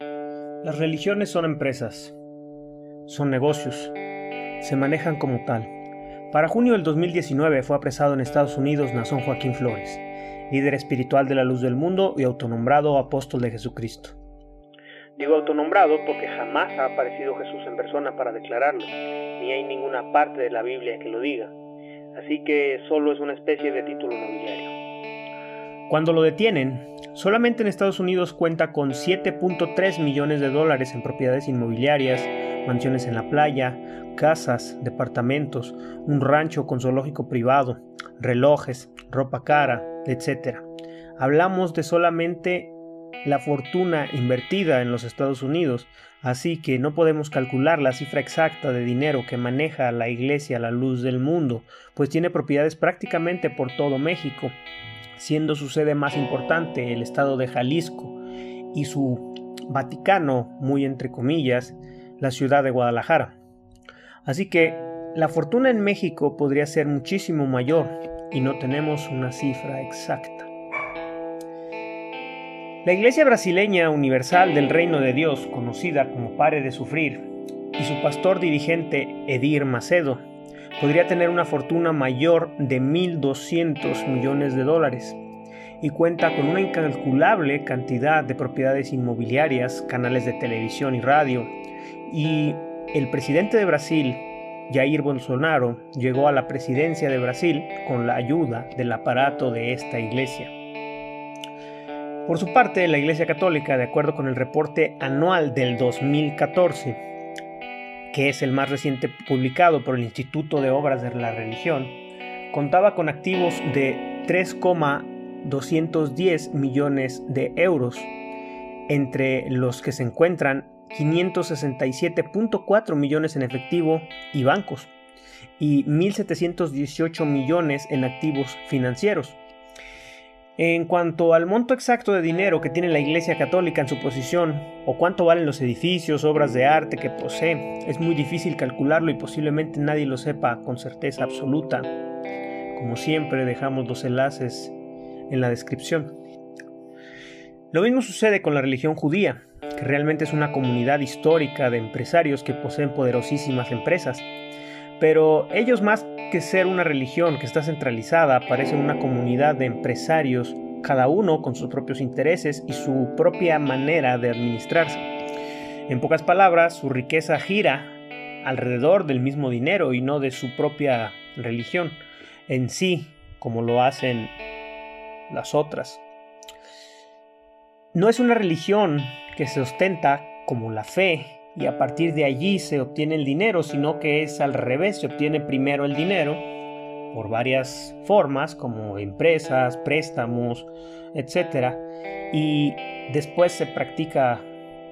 Las religiones son empresas, son negocios, se manejan como tal. Para junio del 2019 fue apresado en Estados Unidos Nazón Joaquín Flores, líder espiritual de la luz del mundo y autonombrado apóstol de Jesucristo. Digo autonombrado porque jamás ha aparecido Jesús en persona para declararlo, ni hay ninguna parte de la Biblia que lo diga, así que solo es una especie de título nobiliario. Cuando lo detienen, solamente en Estados Unidos cuenta con 7.3 millones de dólares en propiedades inmobiliarias, mansiones en la playa, casas, departamentos, un rancho con zoológico privado, relojes, ropa cara, etc. Hablamos de solamente la fortuna invertida en los Estados Unidos, así que no podemos calcular la cifra exacta de dinero que maneja la Iglesia a la luz del mundo, pues tiene propiedades prácticamente por todo México, siendo su sede más importante el estado de Jalisco y su Vaticano, muy entre comillas, la ciudad de Guadalajara. Así que la fortuna en México podría ser muchísimo mayor y no tenemos una cifra exacta. La Iglesia Brasileña Universal del Reino de Dios, conocida como Pare de Sufrir, y su pastor dirigente Edir Macedo, podría tener una fortuna mayor de 1.200 millones de dólares y cuenta con una incalculable cantidad de propiedades inmobiliarias, canales de televisión y radio, y el presidente de Brasil, Jair Bolsonaro, llegó a la presidencia de Brasil con la ayuda del aparato de esta iglesia. Por su parte, la Iglesia Católica, de acuerdo con el reporte anual del 2014, que es el más reciente publicado por el Instituto de Obras de la Religión, contaba con activos de 3,210 millones de euros, entre los que se encuentran 567.4 millones en efectivo y bancos, y 1.718 millones en activos financieros. En cuanto al monto exacto de dinero que tiene la Iglesia Católica en su posición, o cuánto valen los edificios, obras de arte que posee, es muy difícil calcularlo y posiblemente nadie lo sepa con certeza absoluta. Como siempre dejamos los enlaces en la descripción. Lo mismo sucede con la religión judía, que realmente es una comunidad histórica de empresarios que poseen poderosísimas empresas. Pero ellos más que ser una religión que está centralizada, parecen una comunidad de empresarios, cada uno con sus propios intereses y su propia manera de administrarse. En pocas palabras, su riqueza gira alrededor del mismo dinero y no de su propia religión en sí, como lo hacen las otras. No es una religión que se ostenta como la fe y a partir de allí se obtiene el dinero, sino que es al revés, se obtiene primero el dinero por varias formas como empresas, préstamos, etc. Y después se practica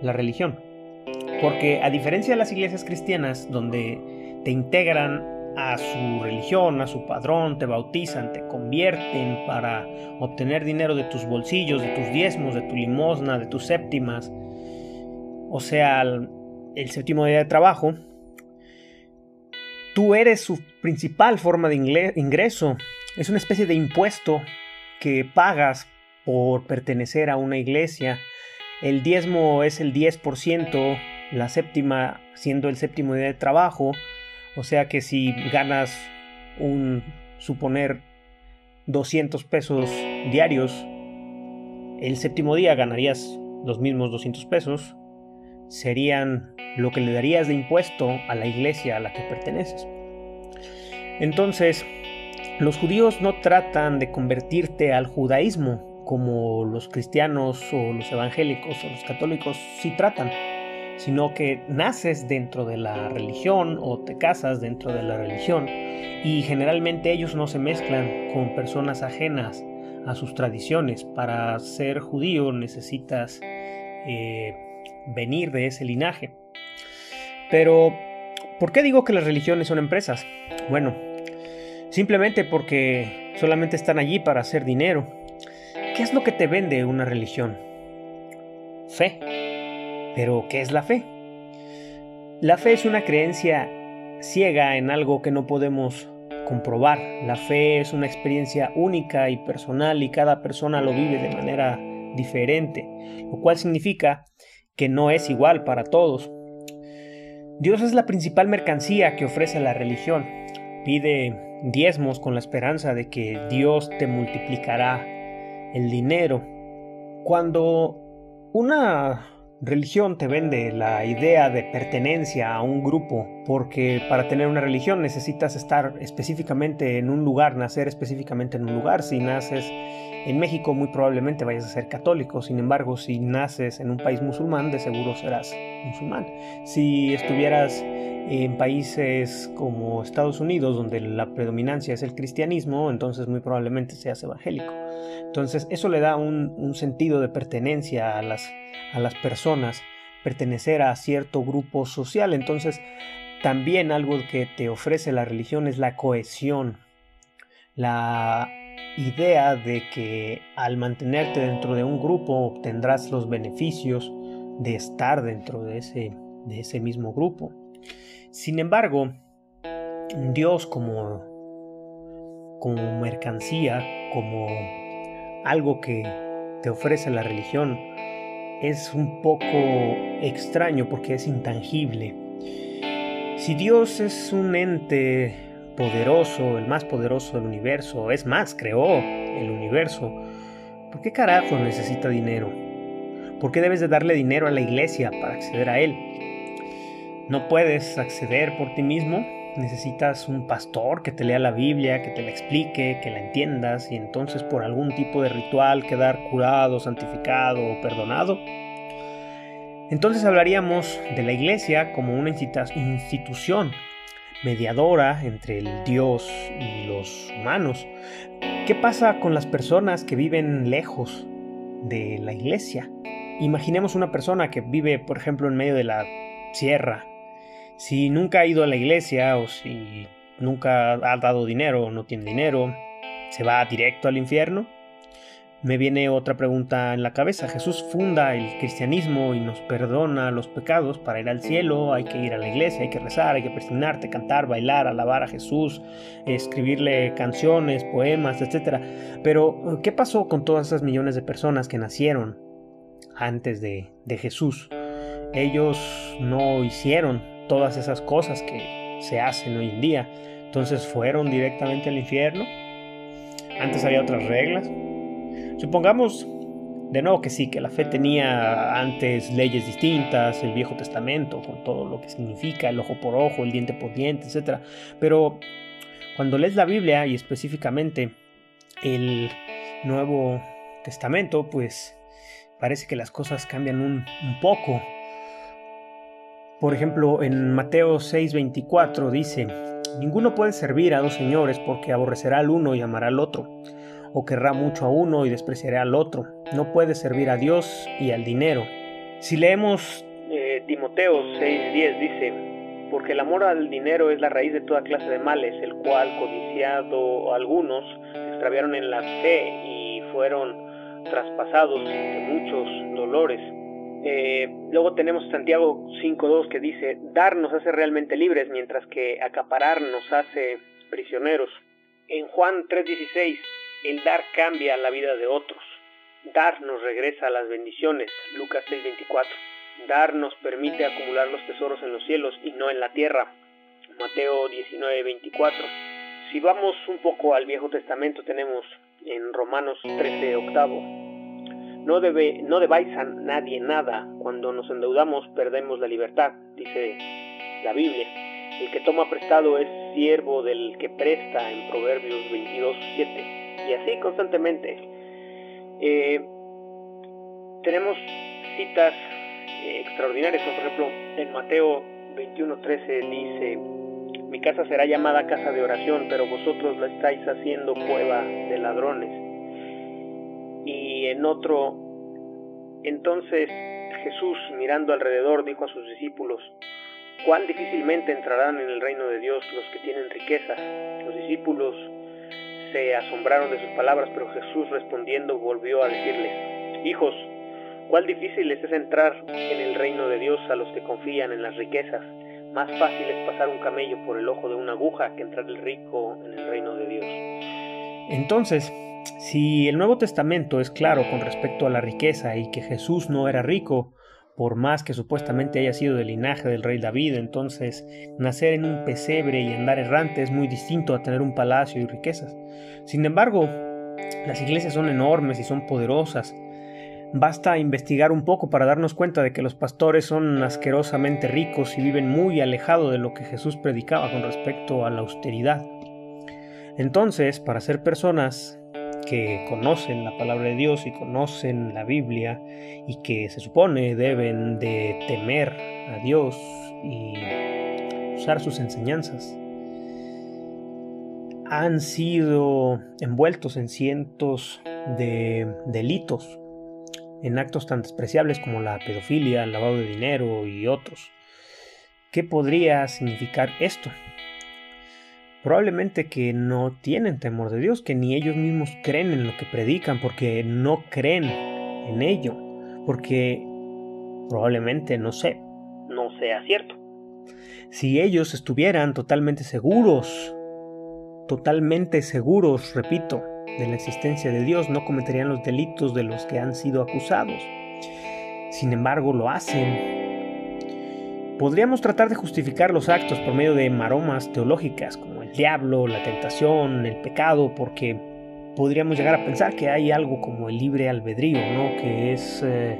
la religión. Porque a diferencia de las iglesias cristianas, donde te integran a su religión, a su padrón, te bautizan, te convierten para obtener dinero de tus bolsillos, de tus diezmos, de tu limosna, de tus séptimas, o sea, el, séptimo día de trabajo, tú eres su principal forma de ingreso, es una especie de impuesto que pagas por pertenecer a una iglesia, el diezmo es el 10%, la séptima siendo el séptimo día de trabajo, o sea que si ganas un, suponer, 200 pesos diarios, el séptimo día ganarías los mismos 200 pesos, serían lo que le darías de impuesto a la iglesia a la que perteneces. Entonces, los judíos no tratan de convertirte al judaísmo como los cristianos o los evangélicos o los católicos sí tratan sino que naces dentro de la religión o te casas dentro de la religión y generalmente ellos no se mezclan con personas ajenas a sus tradiciones. Para ser judío necesitas eh, venir de ese linaje. Pero, ¿por qué digo que las religiones son empresas? Bueno, simplemente porque solamente están allí para hacer dinero. ¿Qué es lo que te vende una religión? Fe pero, ¿qué es la fe? La fe es una creencia ciega en algo que no podemos comprobar. La fe es una experiencia única y personal y cada persona lo vive de manera diferente, lo cual significa que no es igual para todos. Dios es la principal mercancía que ofrece la religión. Pide diezmos con la esperanza de que Dios te multiplicará el dinero. Cuando una religión te vende la idea de pertenencia a un grupo, porque para tener una religión necesitas estar específicamente en un lugar, nacer específicamente en un lugar. Si naces en México muy probablemente vayas a ser católico, sin embargo si naces en un país musulmán de seguro serás musulmán. Si estuvieras en países como Estados Unidos, donde la predominancia es el cristianismo, entonces muy probablemente seas evangélico. Entonces eso le da un, sentido de pertenencia a las, a las personas, pertenecer a cierto grupo social. Entonces también algo que te ofrece la religión es la cohesión, la idea de que al mantenerte dentro de un grupo obtendrás los beneficios de estar dentro de ese, de ese mismo grupo. Sin embargo, Dios como, como mercancía, como algo que te ofrece la religión, es un poco extraño porque es intangible. Si Dios es un ente poderoso, el más poderoso del universo, es más, creó el universo, ¿por qué carajo necesita dinero? ¿Por qué debes de darle dinero a la iglesia para acceder a él? No puedes acceder por ti mismo, necesitas un pastor que te lea la Biblia, que te la explique, que la entiendas y entonces por algún tipo de ritual quedar curado, santificado o perdonado. Entonces hablaríamos de la iglesia como una institución mediadora entre el Dios y los humanos. ¿Qué pasa con las personas que viven lejos de la iglesia? Imaginemos una persona que vive, por ejemplo, en medio de la sierra si nunca ha ido a la iglesia o si nunca ha dado dinero o no tiene dinero, ¿se va directo al infierno? Me viene otra pregunta en la cabeza. Jesús funda el cristianismo y nos perdona los pecados para ir al cielo. Hay que ir a la iglesia, hay que rezar, hay que presionarte, cantar, bailar, alabar a Jesús, escribirle canciones, poemas, etc. Pero, ¿qué pasó con todas esas millones de personas que nacieron antes de, de Jesús? Ellos no hicieron todas esas cosas que se hacen hoy en día. Entonces fueron directamente al infierno. Antes había otras reglas. Supongamos de nuevo que sí, que la fe tenía antes leyes distintas, el Viejo Testamento, con todo lo que significa el ojo por ojo, el diente por diente, etc. Pero cuando lees la Biblia y específicamente el Nuevo Testamento, pues parece que las cosas cambian un, un poco. Por ejemplo, en Mateo 6:24 dice, Ninguno puede servir a dos señores porque aborrecerá al uno y amará al otro, o querrá mucho a uno y despreciará al otro. No puede servir a Dios y al dinero. Si leemos eh, Timoteo 6:10 dice, porque el amor al dinero es la raíz de toda clase de males, el cual codiciado algunos se extraviaron en la fe y fueron traspasados de muchos dolores eh, luego tenemos Santiago 5.2 que dice, dar nos hace realmente libres, mientras que acaparar nos hace prisioneros. En Juan 3.16, el dar cambia la vida de otros. Dar nos regresa a las bendiciones. Lucas 6.24. Dar nos permite acumular los tesoros en los cielos y no en la tierra. Mateo 19.24. Si vamos un poco al Viejo Testamento, tenemos en Romanos 13, octavo, no, debe, no debáis a nadie nada. Cuando nos endeudamos perdemos la libertad, dice la Biblia. El que toma prestado es siervo del que presta en Proverbios 22, 7. Y así constantemente. Eh, tenemos citas eh, extraordinarias, por ejemplo, en Mateo 21, 13 dice, mi casa será llamada casa de oración, pero vosotros la estáis haciendo cueva de ladrones y en otro, entonces Jesús mirando alrededor dijo a sus discípulos, cuán difícilmente entrarán en el reino de Dios los que tienen riquezas. Los discípulos se asombraron de sus palabras, pero Jesús respondiendo volvió a decirles, hijos, cuán difícil es entrar en el reino de Dios a los que confían en las riquezas. Más fácil es pasar un camello por el ojo de una aguja que entrar el rico en el reino de Dios. Entonces, si el Nuevo Testamento es claro con respecto a la riqueza y que Jesús no era rico, por más que supuestamente haya sido del linaje del rey David, entonces nacer en un pesebre y andar errante es muy distinto a tener un palacio y riquezas. Sin embargo, las iglesias son enormes y son poderosas. Basta investigar un poco para darnos cuenta de que los pastores son asquerosamente ricos y viven muy alejado de lo que Jesús predicaba con respecto a la austeridad. Entonces, para ser personas que conocen la palabra de Dios y conocen la Biblia y que se supone deben de temer a Dios y usar sus enseñanzas, han sido envueltos en cientos de delitos, en actos tan despreciables como la pedofilia, el lavado de dinero y otros. ¿Qué podría significar esto? Probablemente que no tienen temor de Dios, que ni ellos mismos creen en lo que predican, porque no creen en ello, porque probablemente no sé, no sea cierto. Si ellos estuvieran totalmente seguros, totalmente seguros, repito, de la existencia de Dios, no cometerían los delitos de los que han sido acusados. Sin embargo, lo hacen Podríamos tratar de justificar los actos por medio de maromas teológicas como el diablo, la tentación, el pecado, porque podríamos llegar a pensar que hay algo como el libre albedrío, ¿no? que es eh,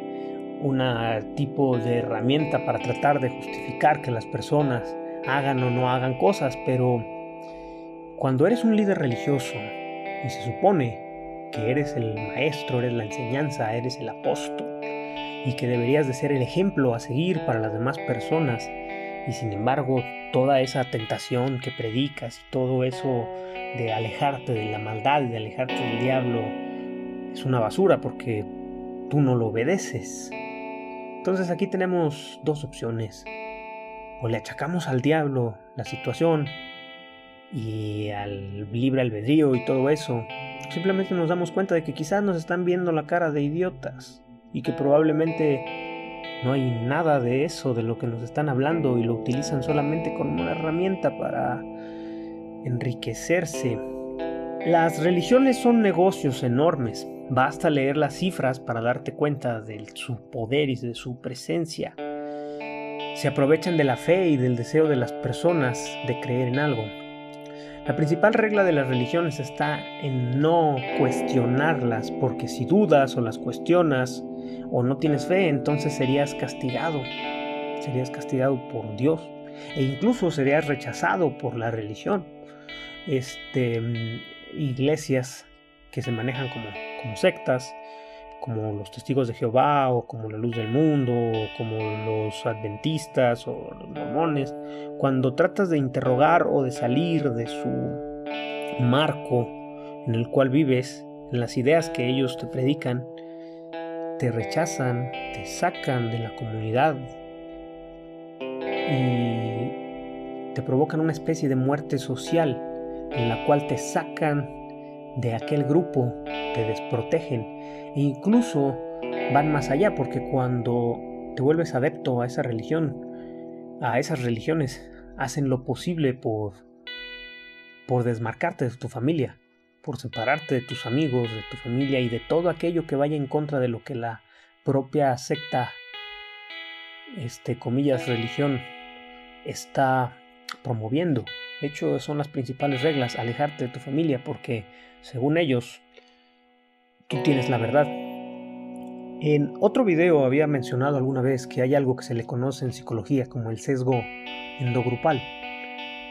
un tipo de herramienta para tratar de justificar que las personas hagan o no hagan cosas, pero cuando eres un líder religioso y se supone que eres el maestro, eres la enseñanza, eres el apóstol, y que deberías de ser el ejemplo a seguir para las demás personas. Y sin embargo, toda esa tentación que predicas y todo eso de alejarte de la maldad de alejarte del diablo es una basura porque tú no lo obedeces. Entonces aquí tenemos dos opciones. O le achacamos al diablo la situación y al libre albedrío y todo eso. Simplemente nos damos cuenta de que quizás nos están viendo la cara de idiotas y que probablemente no hay nada de eso de lo que nos están hablando y lo utilizan solamente como una herramienta para enriquecerse. Las religiones son negocios enormes. Basta leer las cifras para darte cuenta de su poder y de su presencia. Se aprovechan de la fe y del deseo de las personas de creer en algo. La principal regla de las religiones está en no cuestionarlas, porque si dudas o las cuestionas, o no tienes fe, entonces serías castigado. Serías castigado por Dios e incluso serías rechazado por la religión. Este, iglesias que se manejan como, como sectas, como los testigos de Jehová o como la luz del mundo o como los adventistas o los mormones, cuando tratas de interrogar o de salir de su marco en el cual vives, en las ideas que ellos te predican, te rechazan, te sacan de la comunidad y te provocan una especie de muerte social en la cual te sacan de aquel grupo, te desprotegen e incluso van más allá porque cuando te vuelves adepto a esa religión, a esas religiones, hacen lo posible por por desmarcarte de tu familia, por separarte de tus amigos, de tu familia y de todo aquello que vaya en contra de lo que la propia secta, este, comillas, religión, está promoviendo. De hecho, son las principales reglas, alejarte de tu familia, porque según ellos, tú tienes la verdad. En otro video había mencionado alguna vez que hay algo que se le conoce en psicología como el sesgo endogrupal,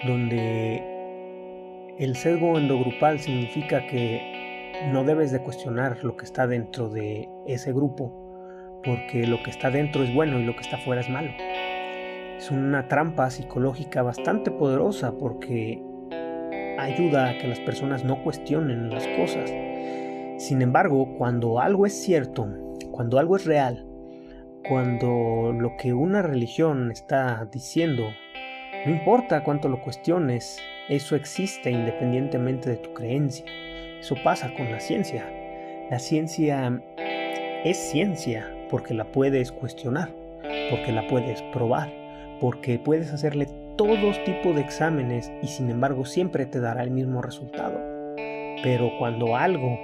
donde el sesgo endogrupal significa que no debes de cuestionar lo que está dentro de ese grupo, porque lo que está dentro es bueno y lo que está fuera es malo. Es una trampa psicológica bastante poderosa porque ayuda a que las personas no cuestionen las cosas. Sin embargo, cuando algo es cierto, cuando algo es real, cuando lo que una religión está diciendo, no importa cuánto lo cuestiones, eso existe independientemente de tu creencia. Eso pasa con la ciencia. La ciencia es ciencia porque la puedes cuestionar, porque la puedes probar, porque puedes hacerle todos tipos de exámenes y sin embargo siempre te dará el mismo resultado. Pero cuando algo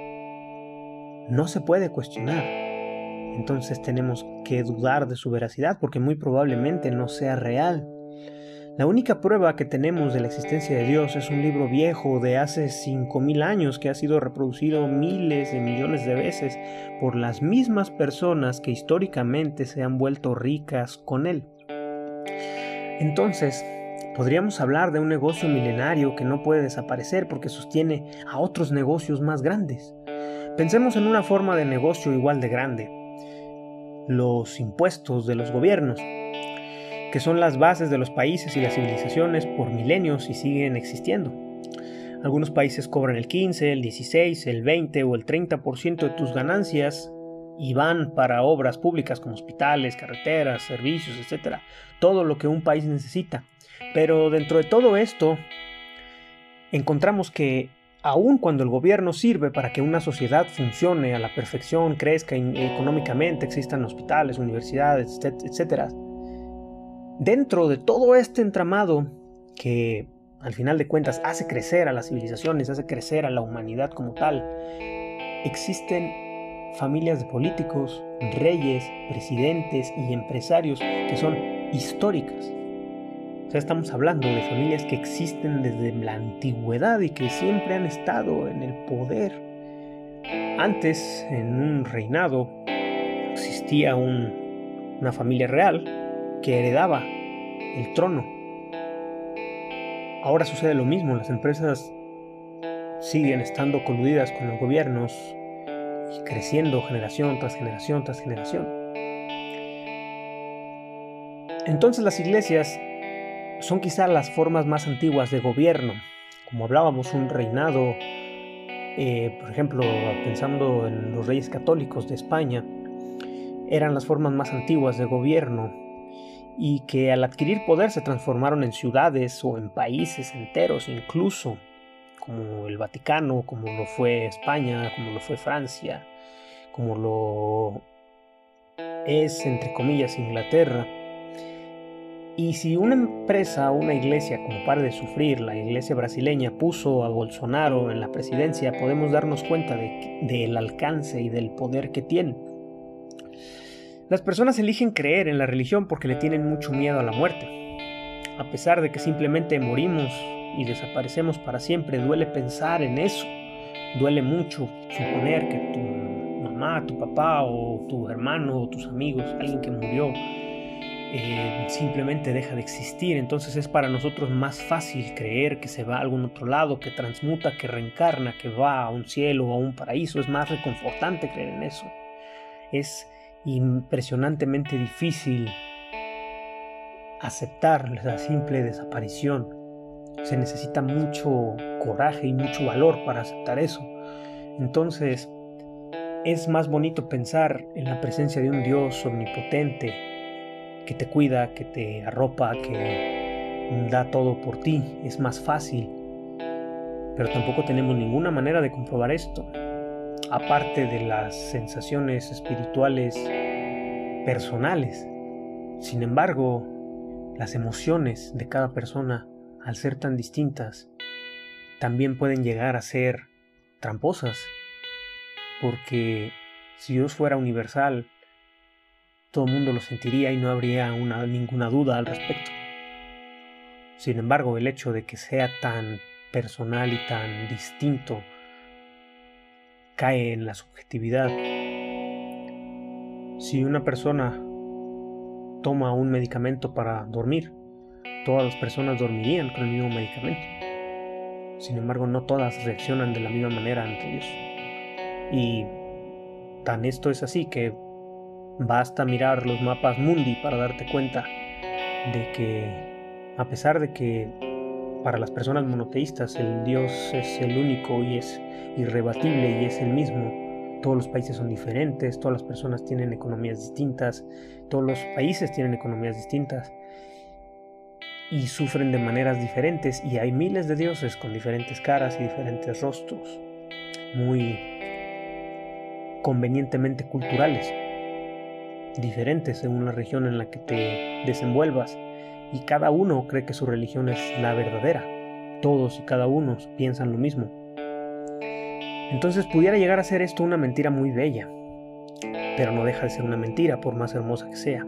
no se puede cuestionar, entonces tenemos que dudar de su veracidad porque muy probablemente no sea real. La única prueba que tenemos de la existencia de Dios es un libro viejo de hace 5.000 años que ha sido reproducido miles de millones de veces por las mismas personas que históricamente se han vuelto ricas con él. Entonces, podríamos hablar de un negocio milenario que no puede desaparecer porque sostiene a otros negocios más grandes. Pensemos en una forma de negocio igual de grande. Los impuestos de los gobiernos que son las bases de los países y las civilizaciones por milenios y siguen existiendo. Algunos países cobran el 15, el 16, el 20 o el 30% de tus ganancias y van para obras públicas como hospitales, carreteras, servicios, etc. Todo lo que un país necesita. Pero dentro de todo esto, encontramos que aun cuando el gobierno sirve para que una sociedad funcione a la perfección, crezca económicamente, existan hospitales, universidades, etc., dentro de todo este entramado que al final de cuentas hace crecer a las civilizaciones, hace crecer a la humanidad como tal, existen familias de políticos, reyes, presidentes y empresarios que son históricas. O sea, estamos hablando de familias que existen desde la antigüedad y que siempre han estado en el poder. Antes, en un reinado, existía una familia real que heredaba el trono. Ahora sucede lo mismo, las empresas siguen estando coludidas con los gobiernos y creciendo generación tras generación tras generación. Entonces las iglesias son quizá las formas más antiguas de gobierno. Como hablábamos, un reinado, eh, por ejemplo, pensando en los reyes católicos de España, eran las formas más antiguas de gobierno y que al adquirir poder se transformaron en ciudades o en países enteros incluso, como el Vaticano, como lo fue España, como lo fue Francia, como lo es, entre comillas, Inglaterra. Y si una empresa, una iglesia, como par de sufrir, la iglesia brasileña puso a Bolsonaro en la presidencia, podemos darnos cuenta del alcance y del poder que tiene. Las personas eligen creer en la religión porque le tienen mucho miedo a la muerte. A pesar de que simplemente morimos y desaparecemos para siempre, duele pensar en eso. Duele mucho suponer que tu mamá, tu papá o tu hermano o tus amigos, alguien que murió, eh, simplemente deja de existir. Entonces es para nosotros más fácil creer que se va a algún otro lado, que transmuta, que reencarna, que va a un cielo o a un paraíso. Es más reconfortante creer en eso. Es impresionantemente difícil aceptar la simple desaparición. Se necesita mucho coraje y mucho valor para aceptar eso. Entonces, es más bonito pensar en la presencia de un Dios omnipotente que te cuida, que te arropa, que da todo por ti. Es más fácil. Pero tampoco tenemos ninguna manera de comprobar esto aparte de las sensaciones espirituales personales. Sin embargo, las emociones de cada persona, al ser tan distintas, también pueden llegar a ser tramposas, porque si Dios fuera universal, todo el mundo lo sentiría y no habría ninguna duda al respecto. Sin embargo, el hecho de que sea tan personal y tan distinto cae en la subjetividad. Si una persona toma un medicamento para dormir, todas las personas dormirían con el mismo medicamento. Sin embargo, no todas reaccionan de la misma manera ante Dios. Y tan esto es así que basta mirar los mapas mundi para darte cuenta de que a pesar de que para las personas monoteístas el Dios es el único y es irrebatible y es el mismo. Todos los países son diferentes, todas las personas tienen economías distintas, todos los países tienen economías distintas y sufren de maneras diferentes y hay miles de dioses con diferentes caras y diferentes rostros, muy convenientemente culturales, diferentes según la región en la que te desenvuelvas y cada uno cree que su religión es la verdadera. Todos y cada uno piensan lo mismo. Entonces pudiera llegar a ser esto una mentira muy bella. pero no deja de ser una mentira por más hermosa que sea.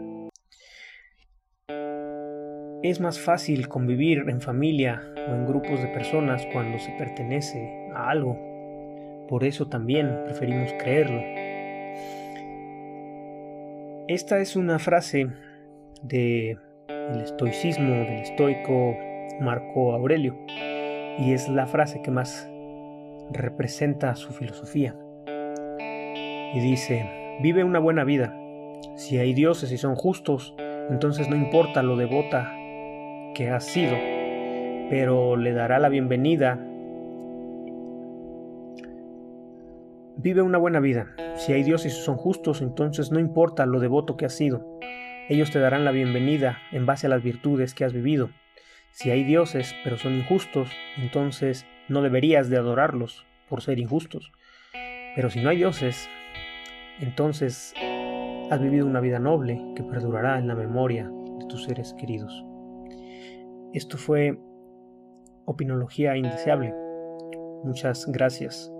Es más fácil convivir en familia o en grupos de personas cuando se pertenece a algo. Por eso también preferimos creerlo. Esta es una frase de el estoicismo del estoico Marco Aurelio y es la frase que más representa su filosofía. Y dice, vive una buena vida. Si hay dioses y son justos, entonces no importa lo devota que has sido, pero le dará la bienvenida. Vive una buena vida. Si hay dioses y son justos, entonces no importa lo devoto que has sido. Ellos te darán la bienvenida en base a las virtudes que has vivido. Si hay dioses, pero son injustos, entonces no deberías de adorarlos por ser injustos. Pero si no hay dioses, entonces has vivido una vida noble que perdurará en la memoria de tus seres queridos. Esto fue Opinología Indeseable. Muchas gracias.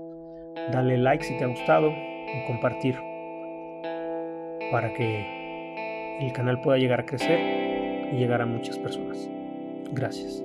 Dale like si te ha gustado y compartir para que el canal pueda llegar a crecer y llegar a muchas personas. Gracias.